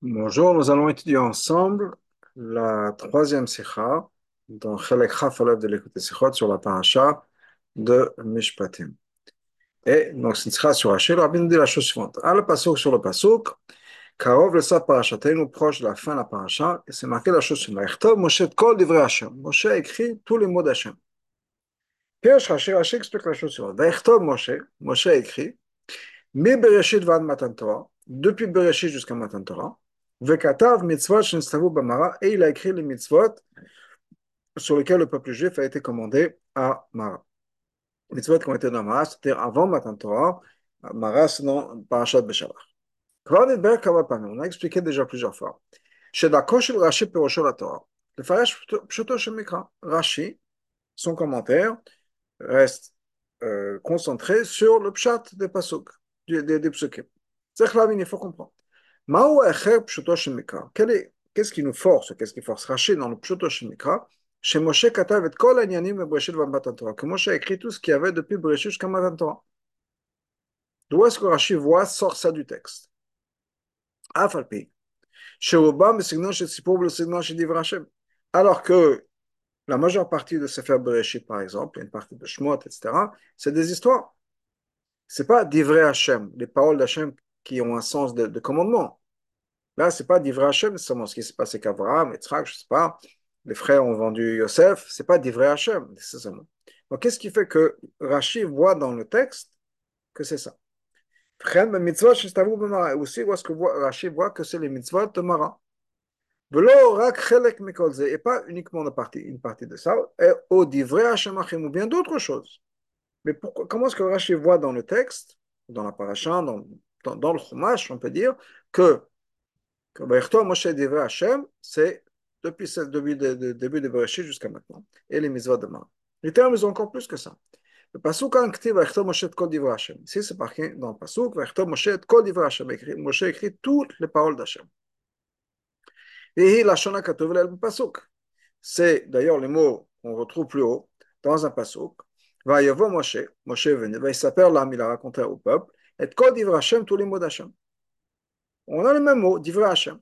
Bonjour, nous allons étudier ensemble la troisième sikha dans Chelek Chafalev de l'écoute Sikhot sur la paracha de Mishpatim. Et donc, c'est une sikha sur Hachel, Rabbi nous dit la chose suivante. À le pasuk sur le pasuk, Karov le sa nous proche de la fin de la paracha, et c'est marqué la chose suivante. Moshe kol Hashem. Moshe écrit tous les mots d'Hashem. Pierre Hachel, Hachel explique la chose suivante. Moshe, Moshe écrit, Mi Bereshit vad Matan Torah, depuis Bereshit jusqu'à Matan Torah, Vekatav mitzvot shenstavu b'mara, et il a écrit les mitzvot sur lesquels le peuple juif a été commandé à Mara. Mitzvot qui ont été dans Mara, c'était avant Matan Torah, Mara, dans Parashat Beshalach. On a expliqué déjà plusieurs fois. Shedako shel Rashi perosho la Torah. Le farash pshuto shemikra. Rashi, son commentaire, reste euh, concentré sur le pshat des pasuk, des, des, des psukim. Il faut comprendre. Qu'est-ce qui nous force, qu'est-ce qui force Rachid dans le Pshuto Chez Moshe Katav et Kol Anyanim et Breshit Torah, que Moshe a écrit tout ce qu'il y avait depuis Breshit jusqu'à Matan Torah. D'où est-ce que Rachid voit, sort ça du texte Afalpi. Chez Obam, le signe chez Sipour, le signe chez Divra Hashem. Alors que la majeure partie de Sefer Bereshit, par exemple, une partie de Shmot, etc., c'est des histoires. C'est pas Divrei Hashem, les paroles d'Hashem qui ont un sens de, de commandement. Là, ce n'est pas d'Ivra Hashem, c'est ce qui s'est passé qu'Avraham, Yitzhak, je sais pas, les frères ont vendu Yosef, ce n'est pas d'Ivra Hashem, nécessairement. Donc, qu'est-ce qui fait que Rashi voit dans le texte que c'est ça? Aussi, où est-ce que Rashi voit que c'est les mitzvot de Mara et pas uniquement une partie, de ça, et au divrei Hashem ou bien d'autres choses. Mais comment est-ce que Rashi voit dans le texte, dans la paracha, dans, dans, le Chumash, on peut dire que Moshe Divrei Hashem, c'est depuis le début de, début de Bereshit jusqu'à maintenant. Et les mitzvot de Mar. Les termes, ils ont encore plus que ça. Le pasuk en ktiv Vaychto Moshe Kol Divrei Hashem. Ici, c'est marqué dans le pasuk Vaychto Moshe Kol Divrei Hashem. Moshe écrit toutes les paroles d'Hashem. Et la Shona Katuv le pasuk. C'est d'ailleurs les mots qu'on retrouve plus haut dans un pasuk. Vayavo Moshe, Moshe est venu, il s'appelle là, il a raconté au peuple, et Kol Divrei Hashem, tous les mots d'Hashem. On a le même mot, Divrei Hashem.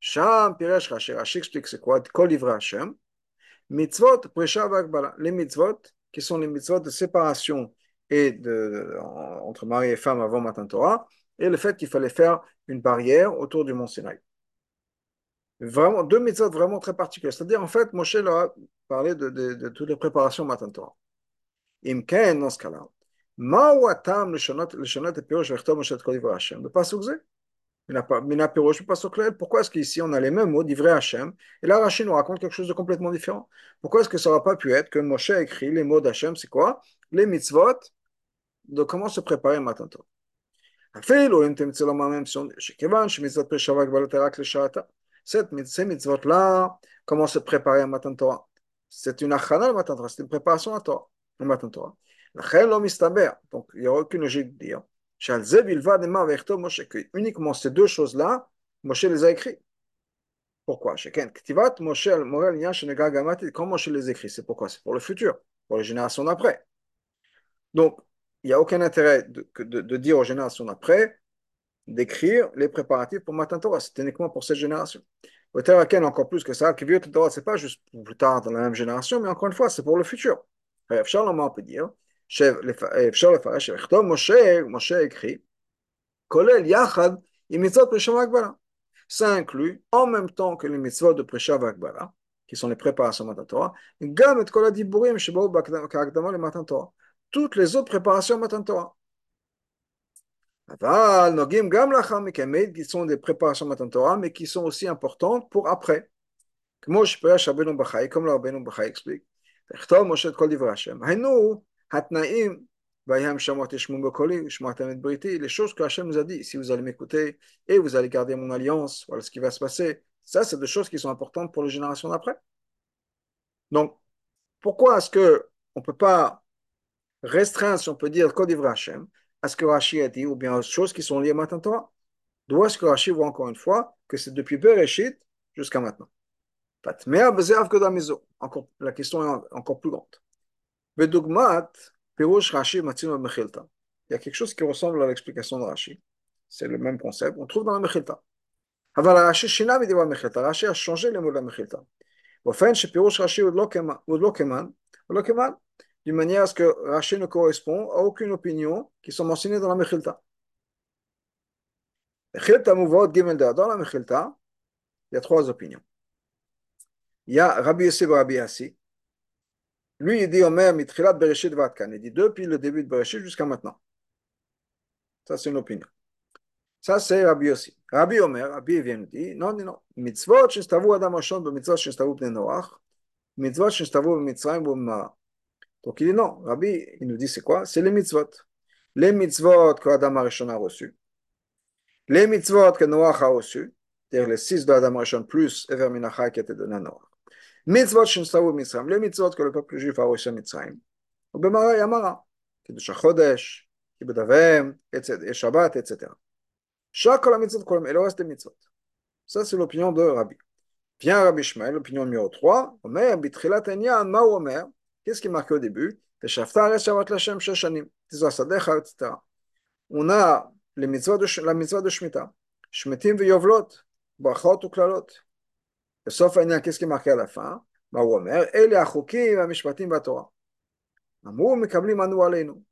Sham, Piresh, Rashi, Rashi explique c'est quoi, Kol Divrei Hashem. Mitzvot, Presha, Vagbala. Les mitzvot, qui sont les mitzvot de séparation et de, entre mari et femme avant Matan Torah, et le fait qu'il fallait faire une barrière autour du mont Sinaï. Vraiment, deux mitzvot vraiment très particuliers. C'est-à-dire, en fait, Moshe leur a parlé de, de, toutes les préparations Matan Torah. Imken, dans ce cas-là, מהו הטעם לשנות, לשנות את פירוש ויכתוב משה את כל דברי השם? בפסוק זה. מן הפירוש בפסוק לעיל. Pourquoi est-ce qu'ici on a les mêmes mots d'Ivrei Hachem et là Rachid nous raconte quelque chose de complètement différent Pourquoi est-ce que ça n'aurait pas pu être que Moshe a écrit les mots d'Hachem, c'est quoi Les mitzvot de comment se préparer matin tôt. אפילו אם תמצא לומר מהם שכיוון שמצוות פרישה והגבלות רק לשעתה, ces mitzvot-là, comment se préparer à Matan Torah C'est une achana le Matan Torah, c'est une préparation à Torah, au Matan Torah. Donc, il n'y a aucune logique de dire que uniquement ces deux choses-là, Moshe les a écrits. Pourquoi? Comment Moshe les écrit? C'est pourquoi? C'est pour le futur, pour les générations d'après. Donc, il n'y a aucun intérêt de, dire aux générations d'après d'écrire les préparatifs pour Matan Torah. C'est uniquement pour cette génération. Peut-être encore plus que ça, que Torah, ce n'est pas juste plus tard dans la même génération, mais encore une fois, c'est pour le futur. on peut dire אפשר לפרש לכתוב משה, משה écrit, כולל יחד עם מצוות פרישה והגבלה. Ça inclut, en même temps que les mitzvot de פרישה והגבלה, qui sont les préparations de Torah, גם את כל הדיבורים שבאו כהקדמה למתן תורה. toutes les autres préparations מתן תורה. אבל נוגעים גם לאחר מכן, qui sont des préparations מתן תורה, mais qui sont aussi importantes pour après. כמו שפרש רבנו בחי, comme le רבנו בחי explique, לכתוב משה את כל דברי השם. היינו Hatnaim, les choses que Hachem nous a dit, si vous allez m'écouter et vous allez garder mon alliance, voilà ce qui va se passer. Ça, c'est des choses qui sont importantes pour les générations d'après. Donc, pourquoi est-ce qu'on ne peut pas restreindre, si on peut dire, Kodivra Hachem, à ce que Rashi a dit, ou bien aux choses qui sont liées à Matan Torah D'où est-ce que Rashi voit encore une fois que c'est depuis Bereshit jusqu'à maintenant Encore, la question est encore plus grande. Il y a quelque chose qui ressemble à l'explication de Rashi. C'est le même concept. On trouve dans la Mechilta. Rashi a changé les mots de la Mechilta. D'une manière à ce que Rashi ne correspond à aucune opinion qui sont mentionnées dans la Mechilta. Dans la Mechilta, il y a trois opinions il y a Rabbi Yosef Rabbi Yassi. Lui, il dit Omer Mitrilat Bereshit Vatkan. Il dit depuis le début de Bereshit jusqu'à maintenant. Ça, c'est une opinion. Ça, c'est Rabbi Yossi. Rabbi Omer, Rabbi vient nous dire non, non, non. Mitzvot shestavu Adam Hashon, mitzvot shestavu Bnei Noach, mitzvot shestavu Donc il dit non, Rabbi, il nous dit c'est quoi? C'est les mitzvot. Les mitzvot que Adam Harishon a reçus, les mitzvot que Noach a reçus, c'est-à-dire les six de Adam Harishon plus Ever Minachai qui était donné à Noach. Mitzvot Shinsavu Mitzrayim, les mitzvot que le peuple juif a reçus à Mitzrayim. Ou Bemara Yamara, Kiddush HaChodesh, Kibud Avem, Shabbat, etc. Chaque la mitzvot et reste des mitzvot. Ça, c'est l'opinion de Rabbi. Rabbi l'opinion numéro 3, Omer, Bitrilat Enyan, Ma Omer, Qu'est-ce qui est au début On a les mitzvot de, la de sauf Ania, qu'est-ce qui est marqué à la fin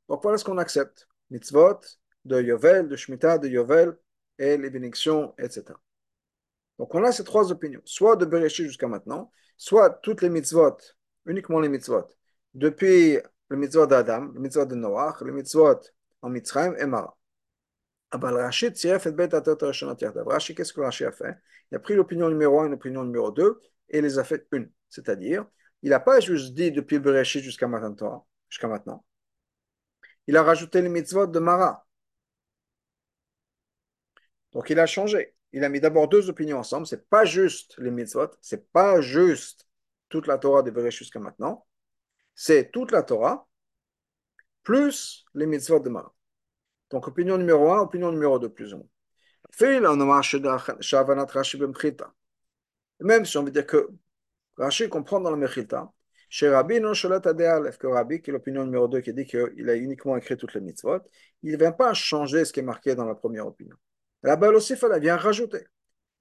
Pourquoi est-ce qu'on accepte mitzvot de Yovel, de Shemitah, de Yovel et les bénédictions, etc. Donc on a ces trois opinions, soit de Bereshit jusqu'à maintenant, soit toutes les mitzvot, uniquement les mitzvot, depuis le mitzvot d'Adam, le mitzvot de Noach, le mitzvot en Mitzrayim et Mara. Abal Rashi tiref et qu'est-ce que Rashi a fait Il a pris l'opinion numéro 1 et l'opinion numéro 2 et les a fait une. C'est-à-dire, il n'a pas juste dit depuis le Bereshit jusqu'à maintenant. Il a rajouté les mitzvot de Mara. Donc il a changé. Il a mis d'abord deux opinions ensemble. C'est pas juste les mitzvot, c'est pas juste toute la Torah de Bereshit jusqu'à maintenant. C'est toute la Torah plus les mitzvot de Mara. Donc, opinion numéro 1, opinion numéro 2, plus ou moins. Même si on veut dire que Rashi comprend dans la Mechilta, chez Rabbi non que Rabbi, qui est l'opinion numéro 2, qui dit qu'il a uniquement écrit toutes les mitzvot, il ne vient pas changer ce qui est marqué dans la première opinion. Là-bas aussi, il vient rajouter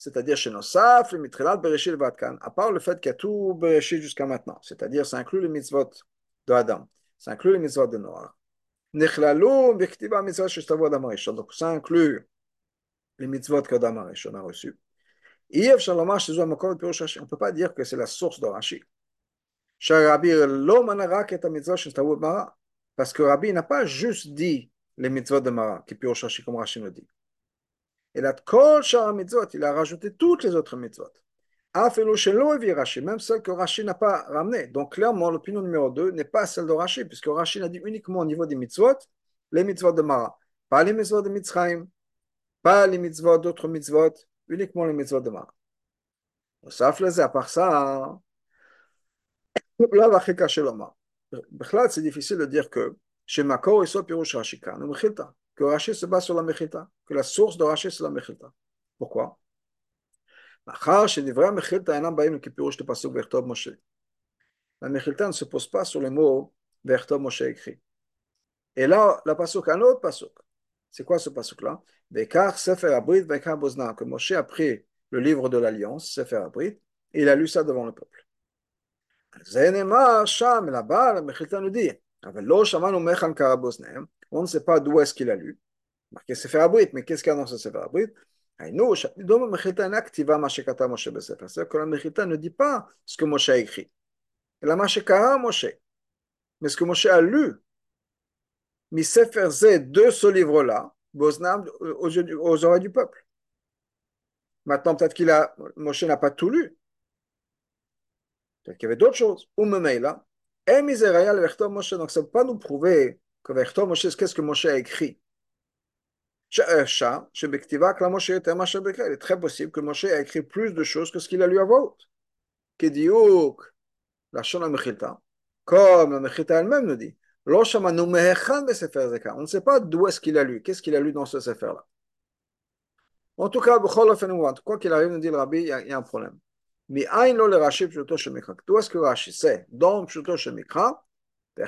c'est-à-dire chez Nosaf, le Mitrilat, Bereshit, Vatkan, à part le fait qu'il y a tout Bereshit jusqu'à maintenant, c'est-à-dire ça inclut les mitzvot de Adam, ça inclut les mitzvot de Noah. Donc ça inclut les mitzvot qu'Adam Arishon a reçus. On ne peut pas dire que c'est la source de Rashi. Parce que Rabbi n'a pas juste dit les mitzvot de Mara, qui Pirosh Rashi, comme Rashi nous dit. Et il a rajouté toutes les autres mitzvot. Même celle que Rashi n'a pas ramenée. Donc clairement, l'opinion numéro 2 n'est pas celle de Rashi, puisque Rashi n'a dit uniquement au niveau des mitzvot, les mitzvot de Mara. Pas les mitzvot de Mitzrayim, pas les mitzvot d'autres mitzvot, uniquement les mitzvot de Mara. Ça à part ça, c'est difficile de dire que chez Makor, il soit Pirouche Rashi que Rashi se base sur la Mechilta, que la source de Rashi c'est la La Mechilta ne se pose pas sur le mot Vertov écrit. Et là, la pasuk, un autre pasuk. C'est quoi ce pasuk-là? Bekar Sefer Abrit, Bekar que Moshe a pris le livre de l'Alliance, Sefer Abrit, et il a lu ça devant le peuple. Sham, là-bas, la Mechilta nous dit, on ne sait pas d'où est-ce qu'il a lu. Mais qu'est-ce qu'il a dans C'est-à-dire que la Mechita ne dit pas ce que Moshe a écrit. La Mashekara Moshe. Mais ce que Moshe a lu. Mais Sefer de ce livre-là, Boznam, aux oreilles du peuple. Maintenant, peut-être qu'il a, Moshe n'a pas tout lu. Peut-être qu'il y avait d'autres choses. Ou là. Donc, ça ne peut pas nous prouver que Moshe, qu'est-ce que Moshe a écrit il est très possible que Moshe a écrit plus de choses que ce qu'il a lu à voix haute. comme la Mechilta elle-même nous dit, on ne sait pas d'où est-ce qu'il a lu, qu'est-ce qu'il a lu dans ce sefer-là. En tout cas, quoi qu'il arrive, nous dit le rabbi, il y, a un problème. Mais D'où est-ce que Rashi sait Dans Pshuto Shemikra, De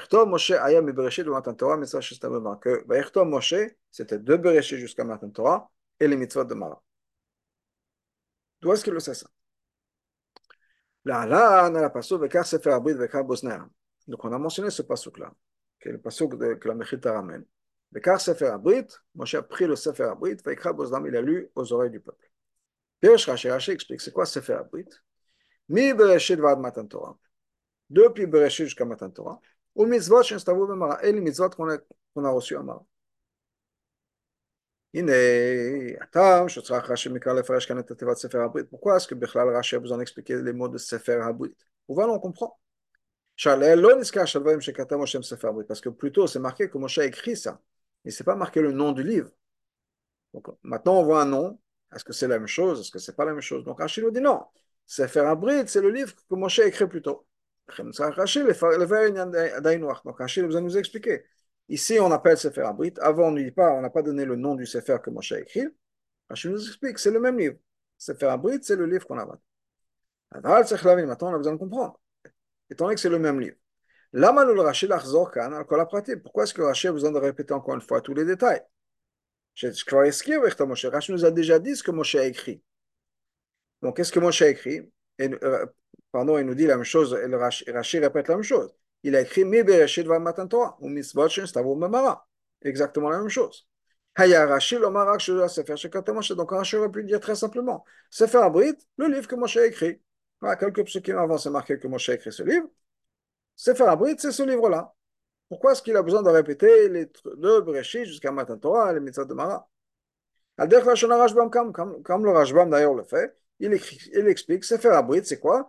que Moshe, c'était de Bereshit jusqu'à Matan Torah, et les mitzvot de Mara. D'où est-ce qu'il le sait ça? Donc on a mentionné ce passouk-là, qui est le passouk que la Mechita ramène. Vekar sefer abrit, Moshe a pris le sefer abrit, vekar bosnam, il a lu aux oreilles du peuple. Pierre Rashi Rashi explique c'est quoi sefer abrit? Mi bereshit vad matan Torah. Depuis bereshit jusqu'à matan Torah. Ou mitzvot b'mara. Et les mitzvot qu'on a, qu'on à Mara. Pourquoi est-ce que Bechlal Rashi a besoin d'expliquer les mots de Sefer Habrit Pourquoi on comprend parce que plutôt c'est marqué que Moshe a écrit ça, mais c'est pas marqué le nom du livre. Donc maintenant on voit un nom, est-ce que c'est la même chose, est-ce que c'est pas la même chose Donc Rachid nous dit non, Sefer Abrid, c'est le livre que Moshe a écrit plus tôt. Donc Rachid a nous expliquer. Ici, on appelle Sefer Abrit. Avant, on ne dit pas, on n'a pas donné le nom du Sefer que Moshe a écrit. Rachid nous explique, c'est le même livre. Sefer Abrit, c'est le livre qu'on a. Maintenant, on a besoin de comprendre. Étant donné que c'est le même livre. Pourquoi est-ce que Rachid a besoin de répéter encore une fois tous les détails Rachid nous a déjà dit ce que Moshe a écrit. Donc, qu'est-ce que Moshe a écrit Pardon, il nous dit la même chose, et Rachid répète la même chose il a écrit Mi Bereshit va Matan Torah, ou Mitzvot Shen Stavo Mamara. Exactement la même chose. Haya Rashi Lomarak Shura Sefer Shekata Moshe. Donc Rashi aurait pu dire très simplement Sefer Abrit, le livre que Moshe a écrit. Quelques psukim avant, c'est marqué que Moshe a écrit ce livre. Sefer Abrit, c'est ce livre-là. Pourquoi est-ce qu'il a besoin de répéter les deux jusqu'à Matan Torah les Mitzvot de Mara? Al-Derech Lashon Rashbam, comme le Rashbam d'ailleurs le fait, il, écrit, il explique Sefer Abrit, c'est quoi?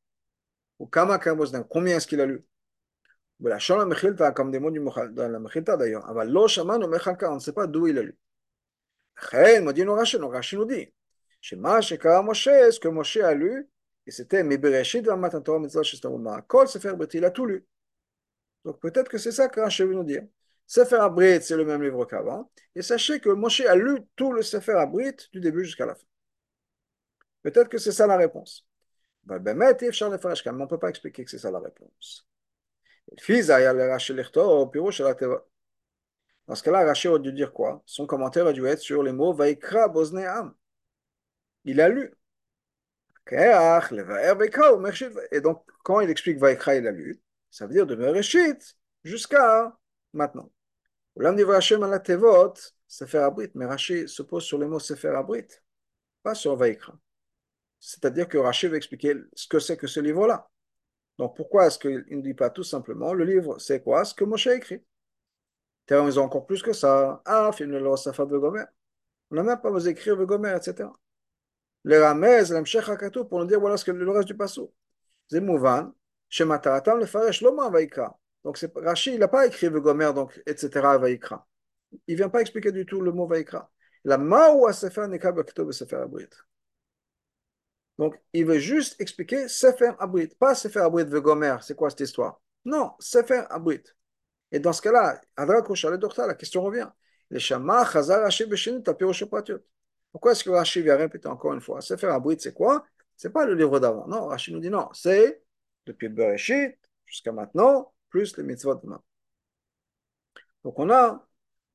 Ou Kama Kamosdan, combien est-ce qu'il a lu? Bah, la Shalom Mechilta, comme des mots du dans la Mechilta d'ailleurs, Aval Lo Shaman Mechalka, on ne sait pas d'où il a lu. Chen, Modin Rashi, Rashi nous dit, Shema Shekara Moshe, ce que Moshe a lu, et c'était Mibereshit Vamatan Torah Mitzvah Shestamuma, Kol Sefer Brit, il a tout lu. Donc peut-être que c'est ça que Rashi veut nous dire. Sefer Abrit, c'est le même livre qu'avant. Et sachez que Moshe a lu tout le Sefer Abrit du début jusqu'à la fin. Peut-être que c'est ça la réponse. Ben, ben, on ne peut pas expliquer que c'est ça la réponse. Dans ce cas-là, Rashi aurait dû dire quoi? Son commentaire a dû être sur les mots Vaikra Bosneam. Il a lu. Et donc, quand il explique Vaikra, il a lu, ça veut dire de Bereshit jusqu'à maintenant. Hashem la Tevot, Sefer Abrit, mais Rashi se pose sur les mots Sefer Abrit, pas sur Vaikra. C'est-à-dire que Rashi va expliquer ce que c'est que ce livre-là. Donc pourquoi est-ce qu'il ne dit pas tout simplement le livre, c'est quoi ce que Moshe a écrit? Ils ont encore plus que ça. Ah, film le Safat de Gomer. On n'a même pas besoin d'écrire le Gomer, etc. Le Ramez, l'Amshech Hakatou, pour nous dire voilà ce que le reste du passo. C'est Mouvan, Shemataratam le Faresh Loma Vaikra. Donc Rashi, il n'a pas écrit le Gomer, donc, etc. Vaikra. Il ne vient pas expliquer du tout le mot Vaikra. La Maou Sefer Nekab Sefer Abrit. Donc, il veut juste expliquer Sefer Abrit, pas Sefer Abrit de Gomer. C'est quoi cette histoire? Non, Sefer Abrit. Et dans ce cas-là, la question revient. Les Shama Pourquoi est-ce que Rashi vient répéter encore une fois? Sefer Abrit, c'est quoi? C'est pas le livre d'avant. Non, Rashi nous dit non. C'est depuis Bereshit jusqu'à maintenant, plus les mitzvot de Donc, on a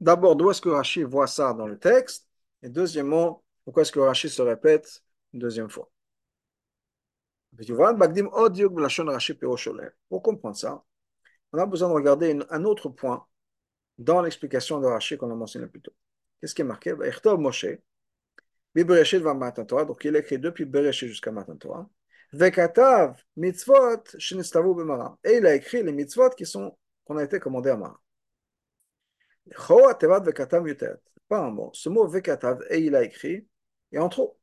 d'abord d'où est-ce que Rashi voit ça dans le texte, et deuxièmement, pourquoi est-ce que Rashi se répète une deuxième fois? Pour comprendre ça, on a besoin de regarder un autre point dans l'explication de Rashi qu'on a mentionné plus tôt. Qu'est-ce qui est marqué? Moshe, donc il a écrit depuis Bereshit jusqu'à Matan Torah, Vekatav mitzvot b'mara. Et il a écrit les mitzvot qui sont qu'on a été commandés à Mara. Pas un mot. Ce mot Vekatav, et il a écrit, et en trop.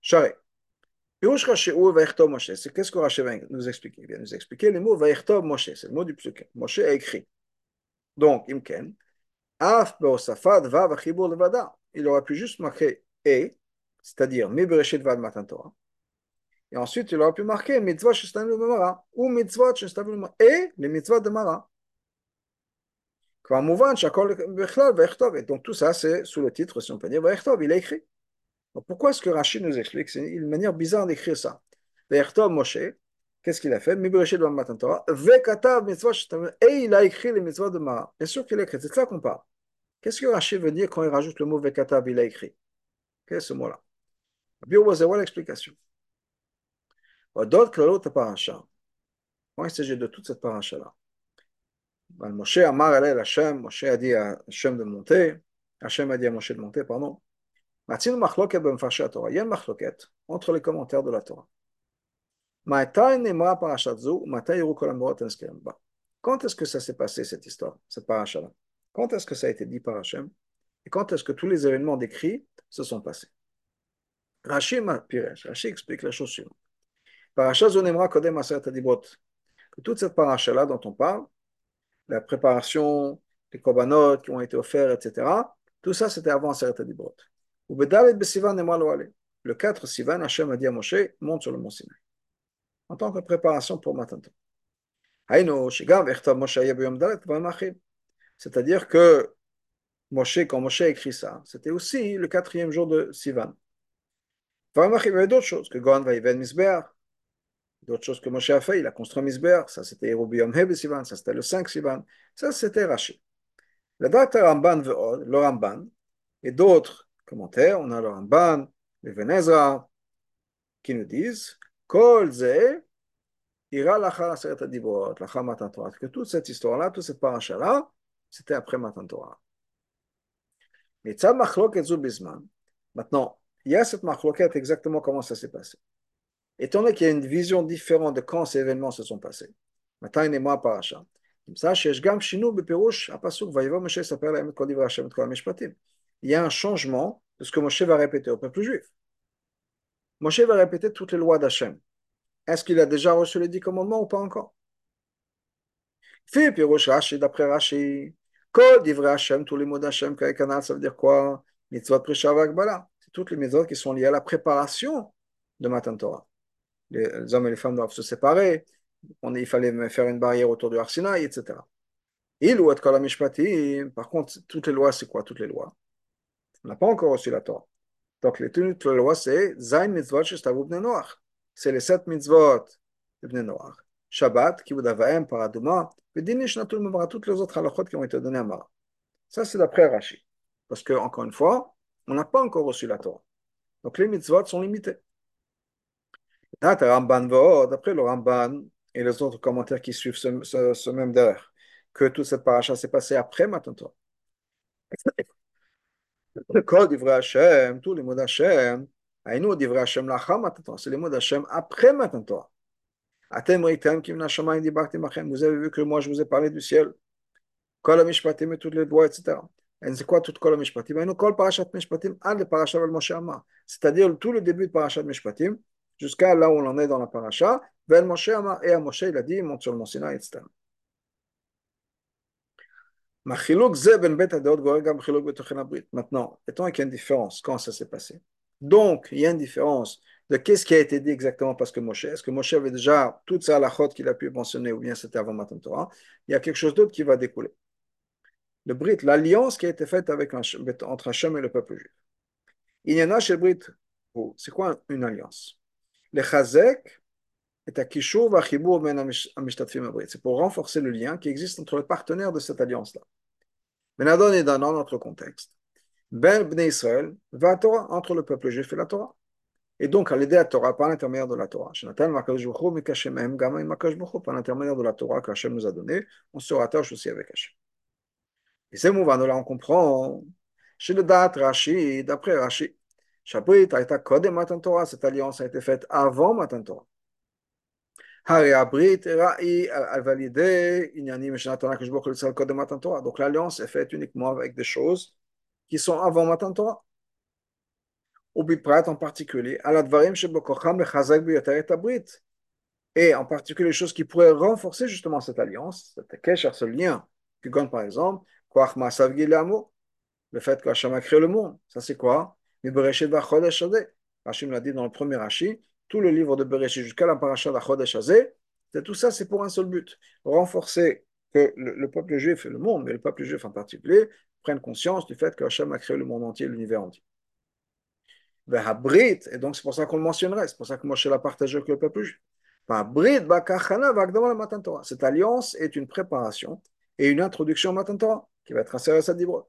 Charé. C'est qu'est-ce que Rashi va nous expliquer? Il vient nous expliquer le mot Vaïchtov Moshe, c'est le mot du psukim. Moshe a écrit. Donc, Imken, Af Beosafad Vav Achibur Levada. Il aurait pu juste marquer et, c'est-à-dire mi bereshit vad matan Torah. Et ensuite, il aurait pu marquer mitzvah shestavu mara ou mitzvah shestavu et les mitzvahs de mara. Et donc tout ça, c'est sous le titre, si on peut dire, il a écrit. Pourquoi est-ce que Rachid nous explique? C'est une manière bizarre d'écrire ça. Moshe, qu'est-ce qu'il a fait? Et il a écrit les mitzvahs de Mara. Bien sûr qu'il a écrit, c'est ça qu'on parle. Qu'est-ce que Rachid veut dire quand il rajoute le mot Vekatav, il a écrit? Ce mot-là? Voilà l'explication. D'autres l'autre paracha. Quand il s'agit de toute cette paracha-là. Moshe Amar el Hashem, Moshe a dit à Hashem de monter, Hashem a dit à Moshe de monter, pardon. Matin machloket ben Torah. Il y a une machloket entre les commentaires de la Torah. Quand est-ce que ça s'est passé cette histoire, cette paracha-là? Quand est-ce que ça a été dit par Hachem? Et quand est-ce que tous les événements décrits se sont passés? Rashi explique la chose suivante. Paracha Zonemra Kodem Aseret Adibot. Que toute cette paracha-là dont on parle, la préparation, les korbanot qui ont été offerts, etc., tout ça c'était avant Aseret Adibot. Le 4 Sivan, Hachem a dit à Moshe, monte sur le mont Sinaï en tant que préparation pour Matan C'est-à-dire que Moshe, quand Moshe a écrit ça, c'était aussi le quatrième jour de Sivan. Il y avait d'autres choses, que Gohan va y Misber, d'autres choses que Moshe a fait, il a construit Misber, ça c'était Rubiom Sivan, ça c'était le 5 Sivan, ça c'était Rashi. Le date Ramban le Ramban, et d'autres commentaires, on a le Ramban, le Venezra, qui nous disent Kol ze ira lachar aseret adibot, lachar matan Torah. Que toute cette histoire-là, toute cette paracha-là, c'était après matan Torah. Mais tzad machloket zu bisman. Maintenant, il y a cette machloket exactement comment ça s'est passé. Étant donné qu'il y a une vision différente de quand ces événements se sont passés. Maintenant, il est moi paracha. comme ça, שיש גם שינו בפירוש הפסוק, ויבוא משה יספר להם את כל דברי השם את כל המשפטים. Il y a un changement de ce que Moshe va répéter au peuple juif. Moshe va répéter toutes les lois d'Hachem. Est-ce qu'il a déjà reçu les dix commandements ou pas encore? Fait Pirosh Rashi, d'après Rashi, Kol Hachem, tous les mots d'Hachem, Kanal, ça veut dire quoi? Mitzvot. C'est toutes les mitzvot qui sont liées à la préparation de Matan Torah. Les, hommes et les femmes doivent se séparer. Il fallait faire une barrière autour du Arsinaï, etc. Il ou par contre, toutes les lois, c'est quoi toutes les lois? On n'a pas encore reçu la Torah. Donc, les tenues de la loi, c'est Zain mitzvot noach. C'est les sept mitzvot de noach. Shabbat, kibud avaim, paraduma, vedinish natul mavara, toutes les autres halachot qui ont été données à Mara. Ça, c'est d'après Rashi. Parce que, encore une fois, on n'a pas encore reçu la Torah. Donc, les mitzvot sont limités. D'après le Ramban et les autres commentaires qui suivent ce même derrière, que toute cette paracha s'est passée après Matan Torah. Le d'Hachem après achem, vous avez vu que moi je vous ai parlé du ciel. Et c'est quoi tout Amar, c'est-à-dire tout le début jusqu'à là la et à Moshe il a dit, sur le etc. Maintenant, étant qu'il y a une différence, quand ça s'est passé? Donc, il y a une différence de qu'est-ce qui a été dit exactement parce que Moshe, est-ce que Moshe avait déjà toute sa lachot qu'il a pu mentionner ou bien c'était avant Matan Torah? Il y a quelque chose d'autre qui va découler. Le Brit, l'alliance qui a été faite avec entre Hachem et le peuple juif. Il y en a chez le Brit, c'est quoi une alliance? Le Chazek C'est pour renforcer le lien qui existe entre les partenaires de cette alliance-là. Benadon est dans notre contexte. Ben Bnei Israël va Torah entre le peuple juif et la Torah. Et donc, à l'aider à Torah par l'intermédiaire de la Torah. Par l'intermédiaire de la Torah qu'Hachem nous a donnée, on se rattache aussi avec Hachem. Et ces mouvements, là, on comprend. Chez le date Rashi, d'après Rashi, Shabrit a été codé Matan Torah, cette alliance a été faite avant Matan Torah. Donc l'alliance est faite uniquement avec des choses qui sont avant Matan Torah. en particulier, et en particulier les choses qui pourraient renforcer justement cette alliance, cette ce lien, comme par exemple, le fait que Hachem a créé le monde. Ça c'est quoi? Rachid l'a dit dans le premier Rashi, tout le livre de Bereshit jusqu'à la paracha de Chodesh Hazeh, tout ça, c'est pour un seul but, renforcer que le, le, peuple juif et le monde, mais le peuple juif en particulier, prennent conscience du fait que Hachem a créé le monde entier, l'univers entier. Et donc c'est pour ça qu'on le mentionnerait, c'est pour ça que Moshe l'a partagé avec le peuple juif. Cette alliance est une préparation et une introduction au Matan Torah qui va être insérée à cette dibrot.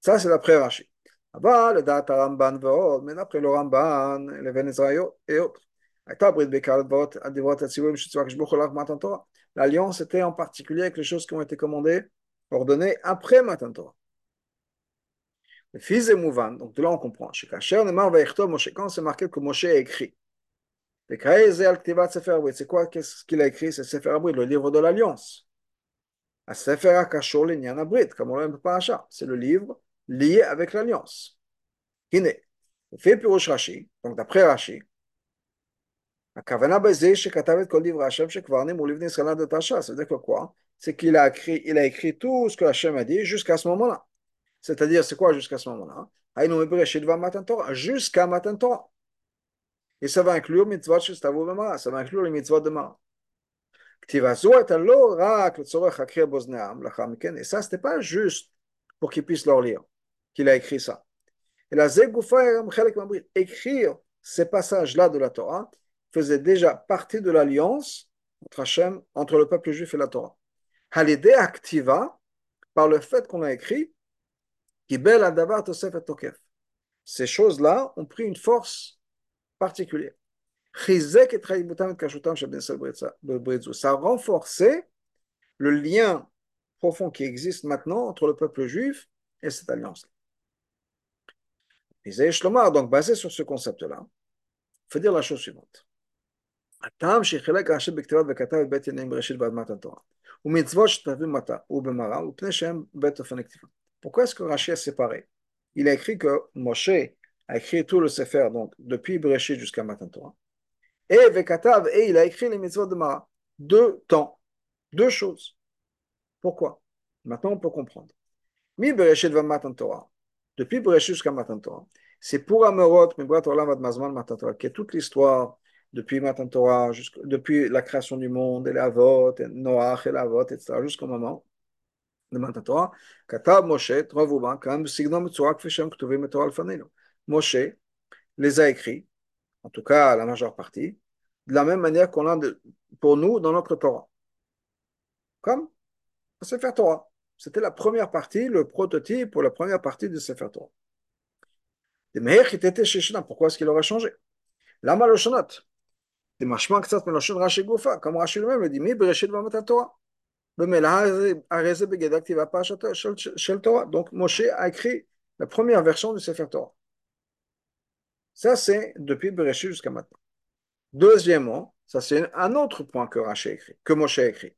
Ça, c'est d'après Rashi. אבל לדעת הרמב"ן ועוד, מן après le Ramban, לבין עזרא et autres. הייתה ברית בעיקר על דברות הציבורים שצבא כשברוך הוא לך מתן תורה. L'alliance était en particulier avec les choses qui ont été commandées, ordonnées après Matan Torah. Le fils est mouvant, donc de là on comprend. Chez Kacher, Nemar Vaïchto, Moshe, quand c'est marqué que Moshe a écrit. C'est quoi qu'est-ce qu'il a écrit C'est Sefer Abrit, le livre de l'Alliance. À Sefer Akashor, l'Inyan Abrit, comme on l'a un paracha. C'est le livre lié avec l'Alliance. Hine, fait Pirosh Rashi, donc d'après Rashi, הכוונה בזה שכתב את כל דברי השם שכבר נאמרו לבני ישראל עד אותה שעה. C'est-à-dire que quoi C'est qu'il a écrit, il a écrit tout ce que Hachem a dit jusqu'à ce moment-là. C'est-à-dire, c'est quoi jusqu'à ce moment-là Jusqu'à Matan Torah. Et ça va inclure mitzvot שסתוו במראה, ça va inclure les mitzvot de Mara. כתיבה זו הייתה לא רק לצורך להקריא באוזניהם לאחר מכן, et ça, c'était pas juste pour qu'ils puissent leur lire, qu'il a écrit ça. Et la écrire ces passages-là de la Torah faisait déjà partie de l'alliance entre Hachem, entre le peuple juif et la Torah. Halidé activa, par le fait qu'on a écrit. Ces choses-là ont pris une force particulière. Ça a renforcé le lien profond qui existe maintenant entre le peuple juif et cette alliance Donc, basé sur ce concept-là, il faut dire la chose suivante. הטעם שחילק רש"י בכתיבת וכתב את בית עניינים בראשית ועד מתן תורה ומצוות שתביא מטה ובמראה ופני שהם בית אופן הכתיבה. Pourquoi est-ce que Rashi a séparé Il a écrit que Moshe a écrit tout le Sefer, donc depuis Bereshit jusqu'à Matan Torah. Et Vekatav, et il a écrit les mitzvot de Mara. Deux temps, deux choses. Pourquoi Maintenant on peut comprendre. Mi Bereshit va Matan Torah. Depuis Bereshit jusqu'à Matan Torah. C'est pour Amerot, Mibrat Olam Ad Mazman Matan Torah, qui est toute l'histoire depuis Matan Torah, depuis la création du monde, et la vote, et Noach et la vote, etc., jusqu'au moment de Matan Torah, Katab Moshe, les a écrits, en tout cas la majeure partie, de la même manière qu'on a pour nous dans notre Torah. Comme le Sefer Torah. C'était la première partie, le prototype pour la première partie de Sefer Torah. Pourquoi est-ce qu'il aurait changé? Lama Loshonot. Comme Rashi lui-même le dit, Mi Bereshit Vamata Torah. Donc Moshe a écrit la première version du Sefer Torah. Ça, c'est depuis Bereshit jusqu'à maintenant. Deuxièmement, ça c'est un autre point que Rashi écrit, que Moshe a écrit.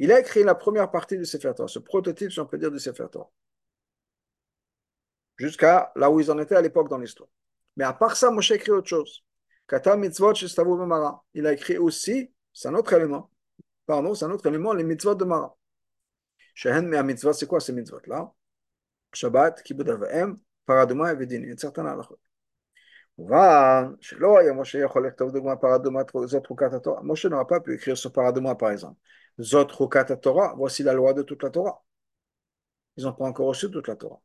Il a écrit la première partie du Sefer Torah, ce prototype, si on peut dire, du Sefer Torah. Jusqu'à là où ils en étaient à l'époque dans l'histoire. Mais à part ça, Moshe a écrit autre chose. Il a écrit aussi, c'est un autre élément, pardon, c'est un autre élément, les mitzvot de Mara. mitzvot, c'est quoi ces mitzvot-là Shabbat, kibud avaim, paraduma et vedin, une certaine halachot. מובן שלא היה משה יכול לכתוב דוגמה פרדומה, זאת חוקת התורה. משה n'aura pas pu écrire ce paraduma par exemple. Zot Torah, voici la loi de toute la Torah. Ils n'ont pas encore reçu toute la Torah.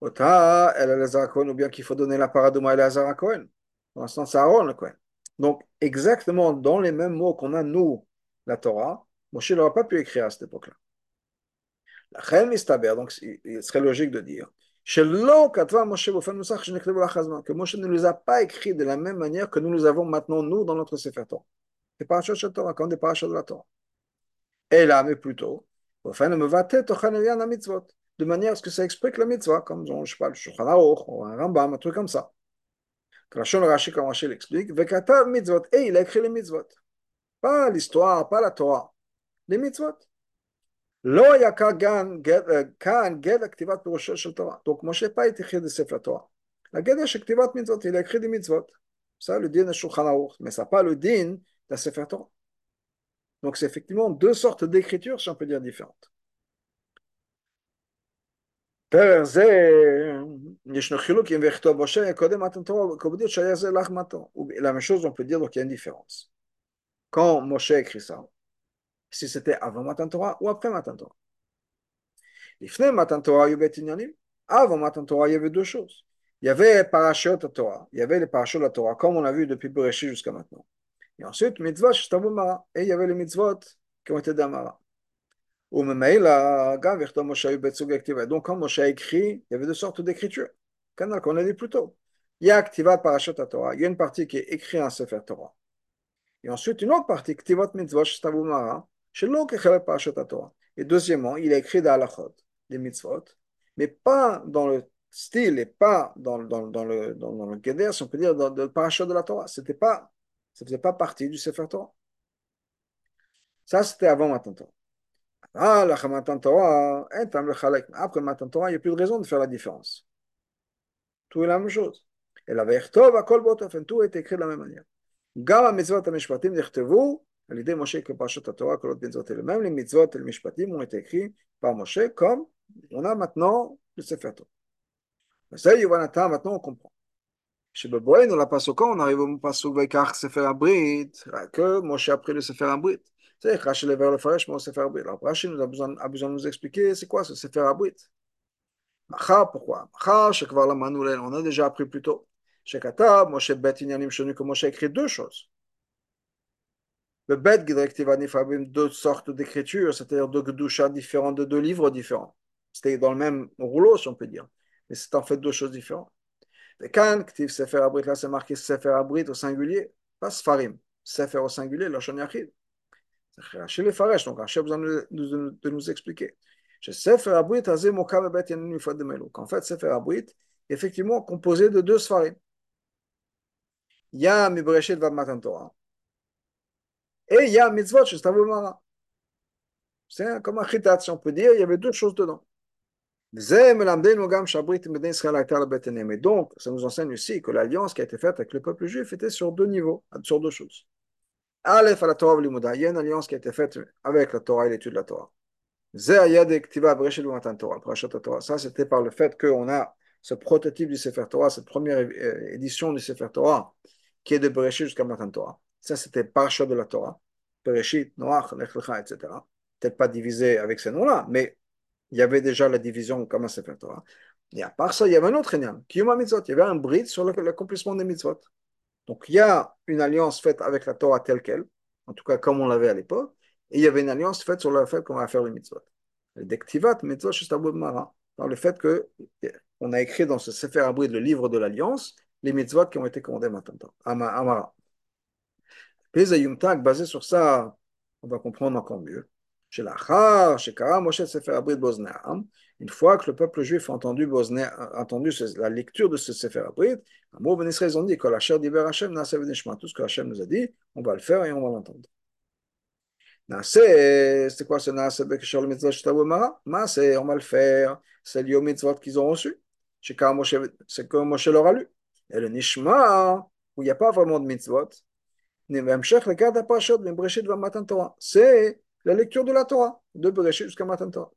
Ota, El ou bien qu'il faut donner la paradoma El Elazar Cohen. Pour l'instant, c'est Aaron le Donc, exactement dans les mêmes mots qu'on a, nous, la Torah, Moshe n'aurait pas pu écrire à cette époque-là. La Chel Mistaber, donc il serait logique de dire que Moshe ne les a pas écrits de la même manière que nous les avons maintenant, nous, dans notre Sefer Torah Des parachutes de Torah, comme des parachutes de la Torah. Et là, mais plutôt, de manière à ce que ça explique la mitzvah, comme, je sais pas, le Shulchan Aruch, ou un Rambam, un truc comme ça. Que la Rashi, comme Rashi l'explique, Vekatav mitzvot, et il a écrit les mitzvot. Pas l'histoire, pas la Torah, les mitzvot. לא היה כאן גדר כתיבת פירושו של תורה. Donc Moshe n'a pas été écrit de Sefer Torah. La גדר של כתיבת מצוות, il a écrit des mitzvot. Ça, le din de Shulchan la Sefer Torah. Donc c'est effectivement deux sortes d'écritures, si on peut dire, différentes. La même chose, on peut dire qu'il y a une différence. Quand Moshe écrit ça, si c'était avant Matan Torah ou après Matan Torah. Avant Matan Torah, il y avait deux choses. Il y avait Parashiot Torah, il y avait les Parashiot de la Torah, comme on a vu depuis Bereshit jusqu'à maintenant. Et ensuite, mitzvot, et il y avait les mitzvot qui ont été d'Amara. Donc, quand Moshe a écrit, il y avait deux sortes d'écriture. Canal qu'on a dit plus tôt. Il y a. Il y a une partie qui est écrite en Sefer Torah. Et ensuite, une autre partie, Ktivat Mitzvot Shtavu Mara, chez Parashat Torah. Et deuxièmement, il a écrit dans Alachot, des mitzvot, mais pas dans le style et pas dans, dans, dans le, dans, dans le si on peut dire, dans le Parashat de la Torah. C'était pas, ça ne faisait pas partie du Sefer Torah. Ça, c'était avant Matan Torah. Ah, la Matan Torah, après Matan Torah, il n'y a plus de raison de faire la différence. Tout est la même chose. Et la Vertov, Akol Botofen, tout est écrit de la même manière. גם המצוות המשפטים נכתבו על ידי משה כפרשת התורה, כל עוד מצוות אלה. même les mitzvot et les משפטים ont été écrits par Moshe comme on a maintenant le Sefer Torah. זה יובנתה, maintenant on comprend. שבבואנו לפסוקו, on arrive au פסוק ויקח ספר הברית, que Moshe a pris le ספר הברית. C'est Rachel vers le Faresh, mon Sefer Abrit. Alors Rachel nous a besoin, a besoin de nous expliquer c'est quoi ce Sefer Abrit. Machar, pourquoi Machar, Shekvar la Manoulen, on a déjà appris plus tôt. Shekatab, Moshe Bet Inyanim Shonu, que Moshe a écrit deux choses. Le Bet Gidrektiva Nifabim, deux sortes d'écriture, c'est-à-dire deux Gdusha différents, de deux livres différents. C'était dans le même rouleau, si on peut dire. Mais c'est en fait deux choses différentes. Kan, Ktiv Sefer Abrit, là c'est marqué Sefer Abrit au singulier, pas Sfarim. Sefer au singulier, Lashon Yachid. Rashi le Faresh, donc Rashi a besoin de, nous expliquer. Sefer Abrit, Azé Mokav Bet Yanin Mifad de Melo. Qu'en fait, Sefer Abrit est effectivement composé de deux Sfarim. Il y a Mibreshit Vad Matan Torah. Et il y a Mitzvot chez Stavul Mara. C'est comme un chitat, si on peut dire, il y avait deux choses dedans. Donc, ça nous enseigne aussi que l'alliance qui a été faite avec le peuple juif était sur deux niveaux, sur deux choses. Aleph à la Torah il y a une alliance qui a été faite avec la Torah et l'étude de la Torah. Ça, c'était par le fait qu'on a ce prototype du Sefer Torah, cette première édition du Sefer Torah, qui est de Bereshit jusqu'à Matan Torah. Ça, c'était Parashat de la Torah. Bereshit, Noach, Lech Lecha, etc. Peut-être pas divisé avec ces noms-là, mais il y avait déjà la division comme un Sefer Torah. Et à part ça, il y avait un autre Enyan, Kiyuma Mitzvot. Il y avait un bride sur l'accomplissement des mitzvot. Donc il y a une alliance faite avec la Torah telle qu'elle, en tout cas comme on l'avait à l'époque, et il y avait une alliance faite sur le fait qu'on va faire les mitzvot. Le dektivat, mitzvot, mara, dans le fait qu'on a écrit dans ce Sefer Abrid, le livre de l'alliance, les mitzvot qui ont été commandés à Mara. Puis basé sur ça, on va comprendre encore mieux. Une fois que le peuple juif a entendu, la lecture de ce Sefer Abrit, Ben ils ont dit que la chair tout ce que Hashem nous a dit, on va le faire et on va l'entendre. C'est quoi ce Nase Bekeshar le Mitzvot Shtavu Mara Nase, on va le faire, c'est aux mitzvot qu'ils ont reçus. C'est que Moshe leur a lu. Et le Nishma, où il n'y a pas vraiment de mitzvot, c'est la lecture de la Torah, de Bereshit jusqu'à Matan Torah.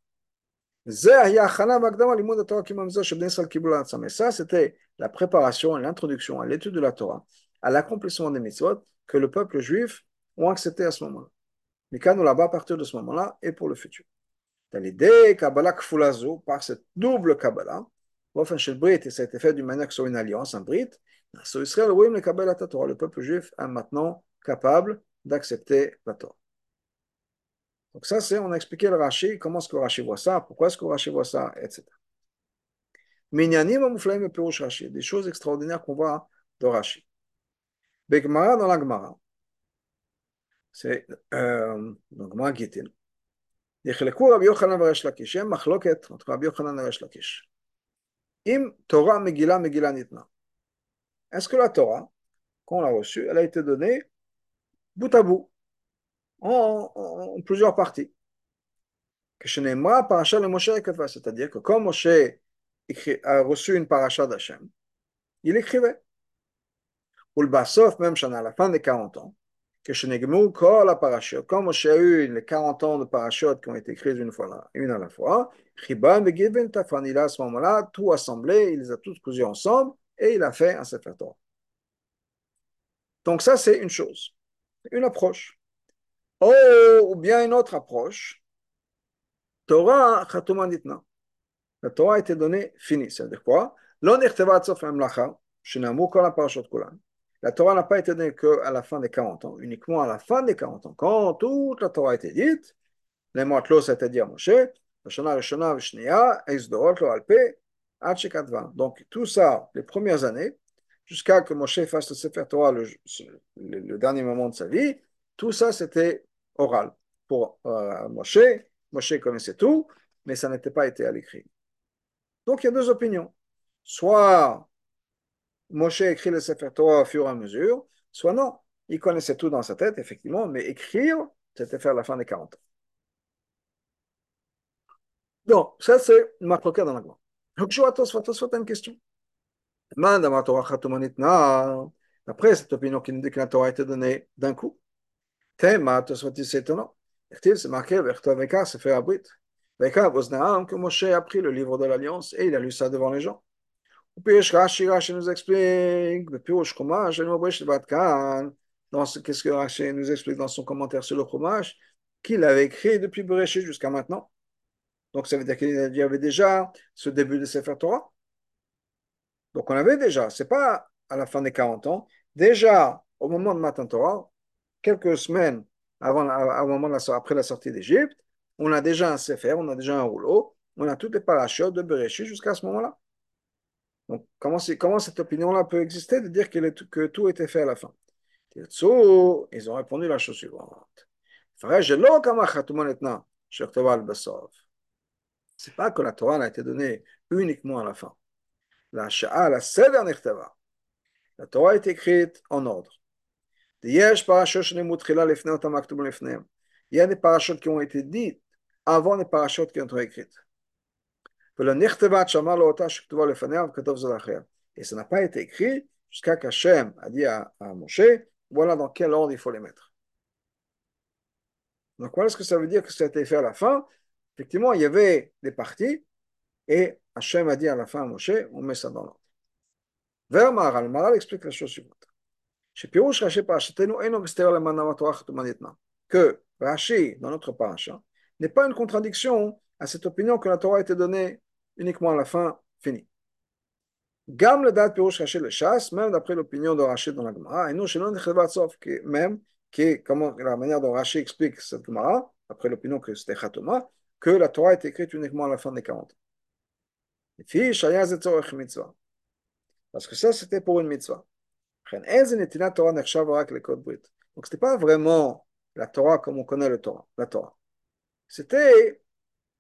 Ça, c'était la préparation et l'introduction à l'étude de la Torah, à l'accomplissement des mitzvot que le peuple juif ont accepté à ce moment-là. Mais quand nous là-bas à partir de ce moment-là et pour le futur. Dans l'idée, Kabbalah Kfulazo, par cette double Kabbalah, et ça a été fait d'une manière que soit une alliance, un Brit, le peuple juif est maintenant capable d'accepter la Torah. Donc ça, c'est, on a expliqué le Rashi, comment est-ce que Rashi voit ça, pourquoi est-ce que Rashi voit ça, etc. Minyanim Amuflaim et Perush Rashi, des choses extraordinaires qu'on voit de Rashi. Begmara dans la Gemara, c'est euh, dans Gemara Gittin. נחלקו רבי יוחנן וריש לקיש, הם מחלוקת, רבי יוחנן וריש לקיש. אם תורה מגילה מגילה ניתנה. Est-ce que la Torah, quand on l'a reçue, elle a été donnée bout à bout En, en, plusieurs parties. C'est-à-dire que quand Moshe a reçu une paracha d'Hachem, il écrivait. Ou le Bassof, même à la fin des 40 ans. Comme Moshe a eu les 40 ans de parachutes qui ont été écrits une fois là, une à la fois, il a à ce moment-là tout assemblé, il les a tous cousus ensemble et il a fait un Sefer Torah. Donc ça, c'est une chose, une approche. Oh, ou bien une autre approche, Torah. La Torah a été donnée finie. C'est-à-dire quoi? La Torah n'a pas été donnée qu'à la fin des 40 ans, uniquement à la fin des 40 ans. Quand toute la Torah a été dite, les Moatlos, c'est-à-dire Moshe, donc tout ça, les premières années, jusqu'à que Moshe fasse le Sefer Torah le, dernier moment de sa vie, tout ça c'était oral. Pour euh, Moshe, Moshe connaissait tout, mais ça n'était pas été à l'écrit. Donc il y a deux opinions. Soit Moshe écrit le Sefer Torah au fur et à mesure, soit non. Il connaissait tout dans sa tête, effectivement, mais écrire, c'était faire la fin des 40 ans. Donc, ça c'est Marcoka dans la gloire. Vois Tosfot, Tosfot a une question? Après cette opinion qui nous dit que la Torah a été donnée d'un coup, Tema, Tosfot c'est étonnant. C'est marqué, Vertoveka, c'est fait abrit. Veka, Boznaam, que Moshe a pris le livre de l'Alliance et il a lu ça devant les gens. Puis Rashi, Rashi nous explique, Pirush Chumash, qu'est-ce que Rashi nous explique dans son commentaire sur le Chumash, qu'il avait écrit depuis Bereshit jusqu'à maintenant. Donc ça veut dire qu'il y avait déjà ce début de Sefer Torah. Donc on avait déjà, c'est pas à la fin des 40 ans, déjà au moment de Matan Torah, quelques semaines avant, après la sortie d'Égypte, on a déjà un Sefer, on a déjà un rouleau, on a toutes les de Bereshit jusqu'à ce moment-là. Donc, comment, cette opinion-là peut exister de dire que, tout était fait à la fin? Ils ont répondu la chose suivante. C'est pas que la Torah a été donnée uniquement à la fin. La Sha'a, la La Torah est écrite en ordre. Il y a des parachutes qui ont été dites avant les parachutes qui ont été écrites. Et ça n'a pas été écrit jusqu'à qu'Hachem a dit à, à Moshe, voilà dans quel ordre il faut les mettre. Donc voilà ce que ça veut dire que ça a été fait à la fin. Effectivement, il y avait des parties et Hachem a dit à la fin à Moshe, on met ça dans l'ordre. Vers Maharal, Maharal explique la chose suivante. Que Rashi, dans notre paracha, n'est pas une contradiction à cette opinion que la Torah a été donnée uniquement à la fin, fini. Gam le date Pirouche Rashi le chasse, même d'après l'opinion de Rashi dans la Gemara, et nous, chez nous, même, qui est comment, la manière dont Rashi explique cette Gemara, après l'opinion que c'était Khatoma, que la Torah est écrite uniquement à la fin des 40 ans. Parce que ça, c'était pour une mitzvah. Donc, c'était pas vraiment la Torah comme on connaît le Torah, la Torah. C'était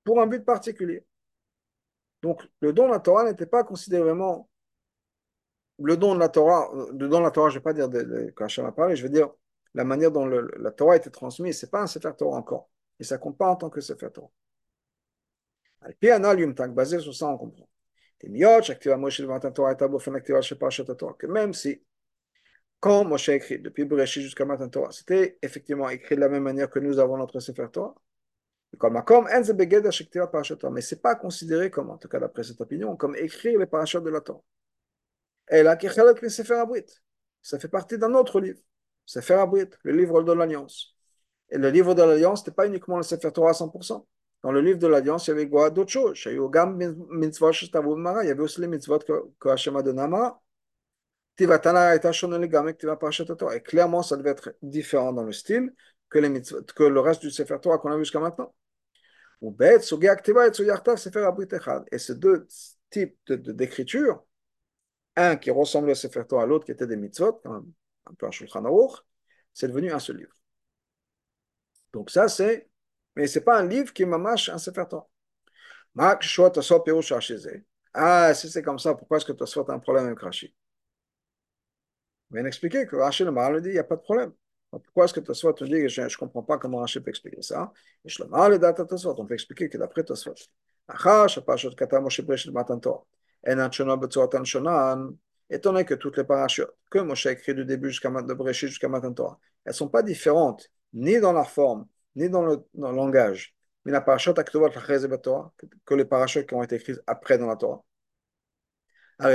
pour un but particulier. Donc, le don de la Torah n'était pas considéré vraiment le don de la Torah. Le don de la Torah, je ne vais pas dire de, de, quand Hachem a parlé, je veux dire la manière dont la Torah été transmise. Ce n'est pas un Sefer Torah encore. Et ça ne compte pas en tant que Sefer Torah. Basé sur ça, on comprend. Que même si, quand Moshe écrit, depuis Bereshit jusqu'à Matan Torah, c'était effectivement écrit de la même manière que nous avons notre Sefer Torah, mais ce n'est pas considéré comme, en tout cas d'après cette opinion, comme écrire les parachutes de la Torah. Et là, ça fait partie d'un autre livre, Sefer Abrit, le livre de l'Alliance. Et le livre de l'Alliance, ce n'était pas uniquement le Sefer Torah à 100%. Dans le livre de l'Alliance, il y avait d'autres choses. Il y avait aussi les mitzvot que Hashem a donné à Mara. Et clairement, ça devait être différent dans le style que, les que le reste du Sefer Torah qu'on a vu jusqu'à maintenant. Et ces deux types d'écriture, un qui ressemblait au Sefer Torah l'autre qui était des mitzvot, un peu un Shulchan Aruch, c'est devenu un seul livre. Donc ça, c'est mais ce n'est pas un livre qui mâche un Sefer Torah. Ah, si c'est comme ça, pourquoi est-ce que Tosfot a un problème avec Rashi Il vient expliquer que Rashi le Maral dit il n'y a pas de problème. pourquoi est-ce que Tosfot te dit je ne comprends pas comment Rashi peut expliquer ça Et je le date Tosfot, on peut expliquer que d'après Tosfot, étant donné que toutes les parachutes que Moshe a écrit du début jusqu'à de Bereshit jusqu'à Matan Torah, elles ne sont pas différentes, ni dans la forme, ni dans le, dans le langage. Mais la parachute que les parachutes qui ont été écrits après dans la Torah. Donc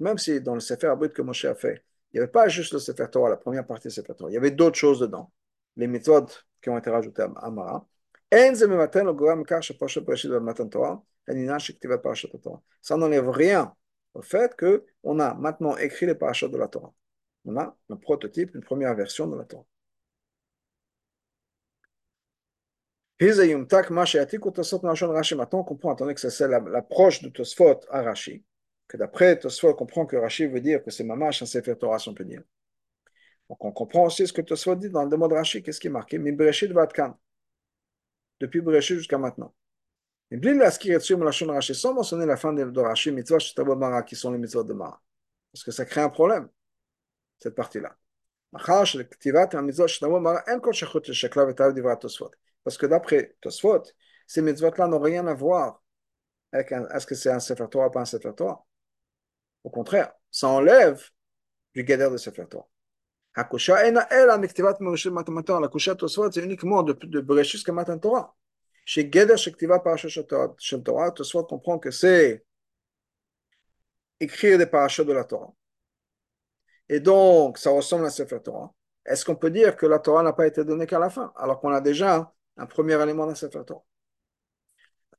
même si dans le Sefer Abrit que Moshe a fait, il n'y avait pas juste le Sefer Torah, la première partie du Sefer Torah, il y avait d'autres choses dedans, les mitzvot qui ont été rajoutées à Mara. Ça n'enlève rien au fait qu'on a maintenant écrit les parachutes de la Torah. On a un prototype, une première version de la Torah. Maintenant, on comprend, attendez que c'est l'approche de Tosfot à Rashi, que d'après Tosfot, on comprend que Rashi veut dire que c'est Mamash un Sefer Torah, si on peut dire. Donc, on comprend aussi ce que Tosfot dit dans le mot de Rashi, qu'est-ce qui est marqué? Depuis Bereshit jusqu'à maintenant. Sans mentionner la fin de Rashi, mitzvot Mara, qui sont les mitzvot de Mara. Parce que ça crée un problème, cette partie-là. Parce que d'après Tosfot, ces mitzvot-là n'ont rien à voir avec est-ce que c'est un Sefer Torah ou pas un Sefer Torah. Au contraire, ça enlève du guédère de Sefer Torah. La kusha Tosfot, c'est uniquement de, de Bereshit jusqu'à Matan Torah. Chez Geder Shektiva Parashat Shel Torah, Tosfot comprend que c'est écrire des parachutes de la Torah. Et donc, ça ressemble à Sefer Torah. Est-ce qu'on peut dire que la Torah n'a pas été donnée qu'à la fin, alors qu'on a déjà un premier élément dans Sefer Torah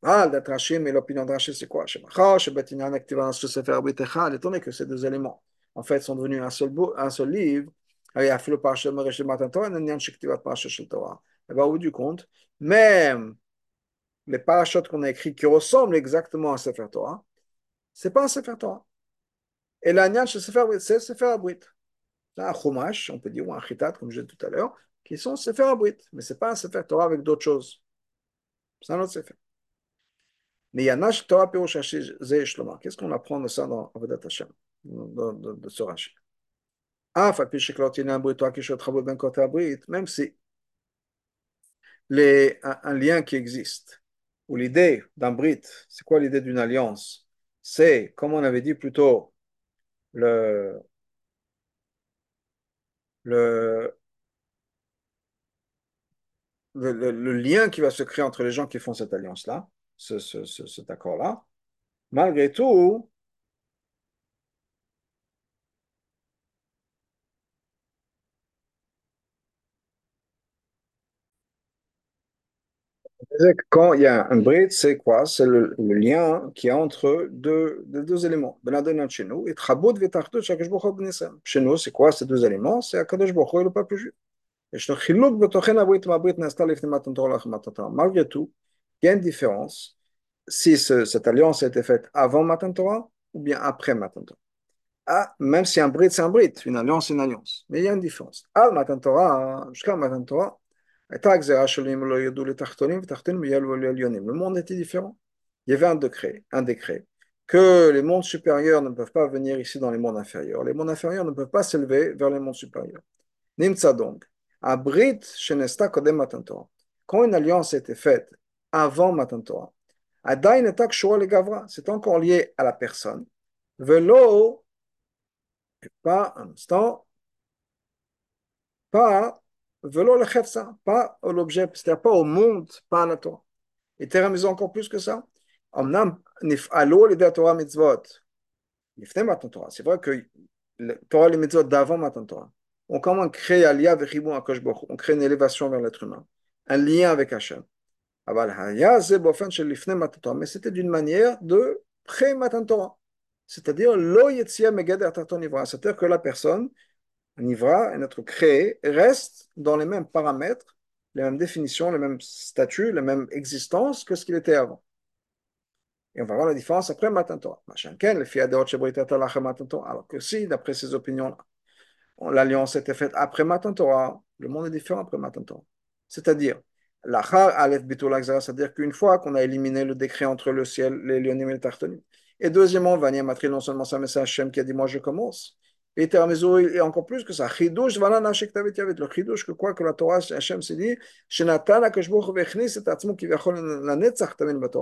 ah, d'être Rachim et l'opinion de Rachim, c'est quoi? Étonné que ces deux éléments, en fait, sont devenus un seul, un seul livre. Il y a le parachat Matan Torah Nyan Shektivat Parashat Shel Torah. Bien, au bout du compte, même les qu'on a écrits qui ressemblent exactement à Sefer Torah, c'est pas un Sefer Torah. Et l'Anyan c'est Sefer Abrit. C'est un Chumash, on peut dire, ou un Chitat, comme je disais tout à l'heure, qui sont Sefer Abrit. Mais c'est pas un Sefer Torah avec d'autres choses. C'est un autre Sefer. Mais Yanash Torah Pirosh Zeh Shloma. Qu'est-ce qu'on apprend de ça dans Avodat Hashem, de, ce Rashi? Ah, même si les, un, un lien qui existe, ou l'idée d'un Brit, c'est quoi l'idée d'une alliance? C'est, comme on avait dit plus tôt, le, le, le, lien qui va se créer entre les gens qui font cette alliance-là, ce, ce, ce, cet accord-là, malgré tout, quand il y a un brit, c'est quoi? C'est le, le, lien qui est entre deux, deux, éléments. C'est quoi ces deux éléments? C'est Akadosh Baruch et le peuple juif. Malgré tout, il y a une différence si ce, cette alliance a été faite avant Matan Torah ou bien après Matan Torah. Ah, même si un brit, c'est un brit, une alliance, c'est une alliance. Mais il y a une différence. Al Matan Torah, jusqu'à Matan Torah, le monde était différent. Il y avait un décret, un décret que les mondes supérieurs ne peuvent pas venir ici dans les mondes inférieurs. Les mondes inférieurs ne peuvent pas s'élever vers les mondes supérieurs. Nimtza donc, abrit shenesta kodem matan Torah. Quand une alliance été faite avant Matan Torah, c'est encore lié à la personne. Velo, pas un instant, pas Velo le pas l'objet, c'est-à-dire pas au monde, pas à la Torah. Et terre encore plus que ça. C'est vrai que Torah les mitzvot d'avant Matan Torah. On commence créer un lien avec on crée une élévation vers l'être humain, un lien avec Hachem. Mais c'était d'une manière de pré-Matan Torah. C'est-à-dire, c'est-à-dire que la personne un Ivra, un être créé, reste dans les mêmes paramètres, les mêmes définitions, les mêmes statuts, les mêmes existences que ce qu'il était avant. Et on va voir la différence après Matan Torah. Alors que si, d'après ces opinions-là, l'alliance était faite après Matan Torah, le monde est différent après Matan Torah. C'est-à-dire, c'est-à-dire qu'une fois qu'on a éliminé le décret entre le ciel, les Lyonim et les Tartonim, et deuxièmement, Vania Matri, non seulement c'est un message Hachem qui a dit Moi je commence, et et encore plus que ça. Chidush, voilà, le chidush, que quoi que la Torah, Hachem s'est dit, Shenatan Vechnis, c'est Atzmo qui vachol la Netzach.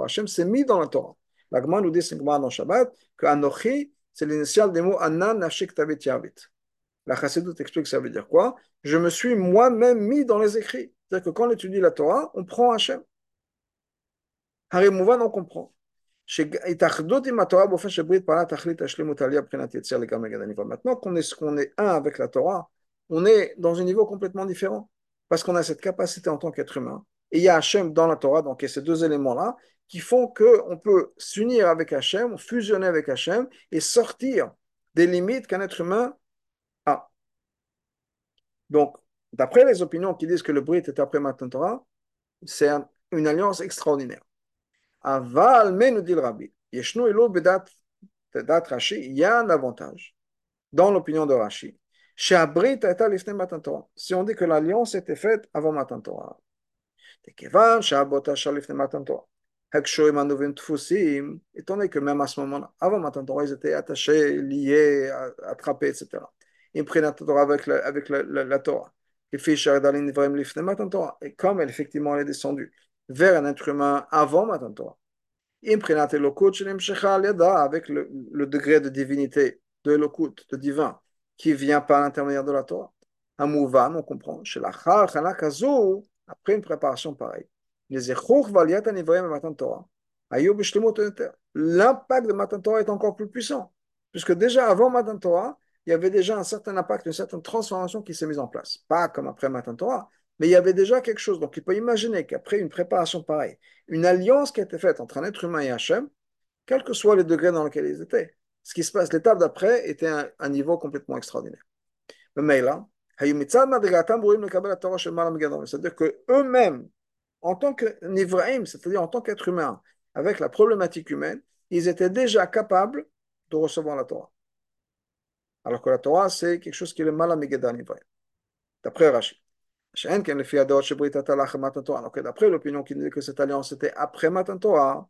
Hachem s'est mis dans la Torah. L'Agman nous dit, c'est dans Shabbat, que Anochi, c'est l'initial des mots Anan Nashik Tavit Yavit. La chassidoute explique que ça veut dire quoi? Je me suis moi-même mis dans les écrits. C'est-à-dire que quand on étudie la Torah, on prend Hachem. Harimouvan, on comprend. Maintenant qu'on est, qu'on est un avec la Torah, on est dans un niveau complètement différent. Parce qu'on a cette capacité en tant qu'être humain. Et il y a Hachem dans la Torah, donc il y a ces deux éléments-là qui font qu'on peut s'unir avec Hachem, fusionner avec Hachem et sortir des limites qu'un être humain. Donc, d'après les opinions qui disent que le Brit est après Matan Torah, c'est une alliance extraordinaire. Aval, mais nous dit le Rabbi, Yeshnu Elo Bedat Rashi, il y a un avantage dans l'opinion de Rashi. Si on dit que l'alliance était faite avant Matan Torah. Étant donné que même à ce moment-là, avant Matan Torah, ils étaient attachés, liés, attrapés, etc. La Torah avec la, avec la, la, la Torah. Et comme elle, effectivement elle est descendue vers un être humain avant Matan Torah, avec le, le degré de divinité, de de divin, qui vient par l'intermédiaire de la Torah. Amouvan, on comprend, après une préparation pareille. L'impact de Matan Torah est encore plus puissant, puisque déjà avant Matan Torah, il y avait déjà un certain impact, une certaine transformation qui s'est mise en place. Pas comme après Matan Torah, mais il y avait déjà quelque chose. Donc il peut imaginer qu'après une préparation pareille, une alliance qui a été faite entre un être humain et Hachem, quel que soit les degrés dans lesquels ils étaient, ce qui se passe, l'étape d'après était un, un, niveau complètement extraordinaire. Mais là, c'est-à-dire qu'eux-mêmes, en tant que c'est-à-dire en tant qu'être humain, avec la problématique humaine, ils étaient déjà capables de recevoir la Torah. Alors que la Torah, c'est quelque chose qui est le mal à D'après Rachid. Donc, d'après l'opinion qui dit que cette alliance était après Matan Torah,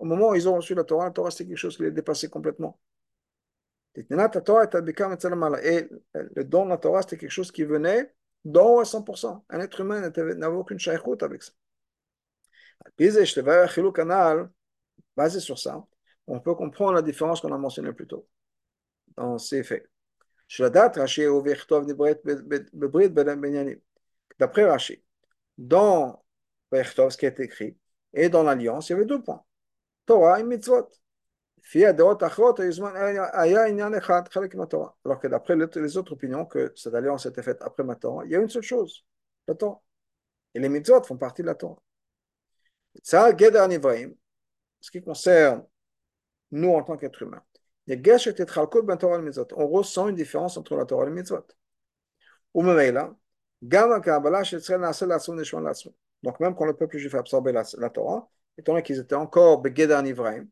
au moment où ils ont reçu la Torah, la Torah c'était quelque chose qui les dépassé complètement. Et le don de la Torah c'était quelque chose qui venait d'en à 100%. Un être humain n'avait aucune shaykhout avec ça. Basé sur ça, on peut comprendre la différence qu'on a mentionnée plus tôt dans ces faits. D'après Rashi, dans ce qui est écrit et dans l'Alliance, il y avait deux points Torah et mitzvot. Alors que d'après les autres opinions, que cette alliance était faite après ma il y a une seule chose la Torah. Et les mitzvot font partie de la Torah. Ce qui concerne nous en tant qu'êtres humains. On ressent une différence entre la Torah et les mitzvot. Donc même quand le peuple juif a absorbé la, Torah, étant donné qu'ils étaient encore Begeda Nivraim,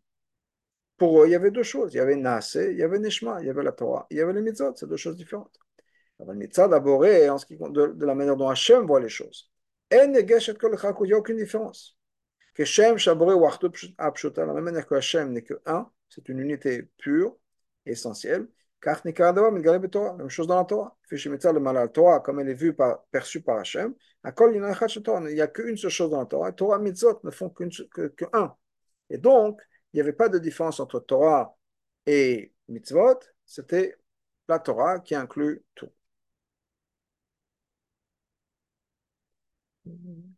pour eux, il y avait deux choses. Il y avait Naase, il y avait Neshma, il y avait la Torah, il y avait les mitzvot, c'est deux choses différentes. Le mitzvah d'abord en ce qui de, de la manière dont Hachem voit les choses. Il n'y a aucune différence. Que Shem, Shaboré Apshuta, de la même manière que Hachem n'est que un, c'est une unité pure, essentielle. Car la même chose dans la Torah. le mal la Torah, comme elle est vue par, perçue par Hachem, il n'y a qu'une seule chose dans la Torah. Torah mitzvot ne font qu'un. Que, que. Et donc, il n'y avait pas de différence entre Torah et mitzvot, c'était la Torah qui inclut tout. Mm -hmm.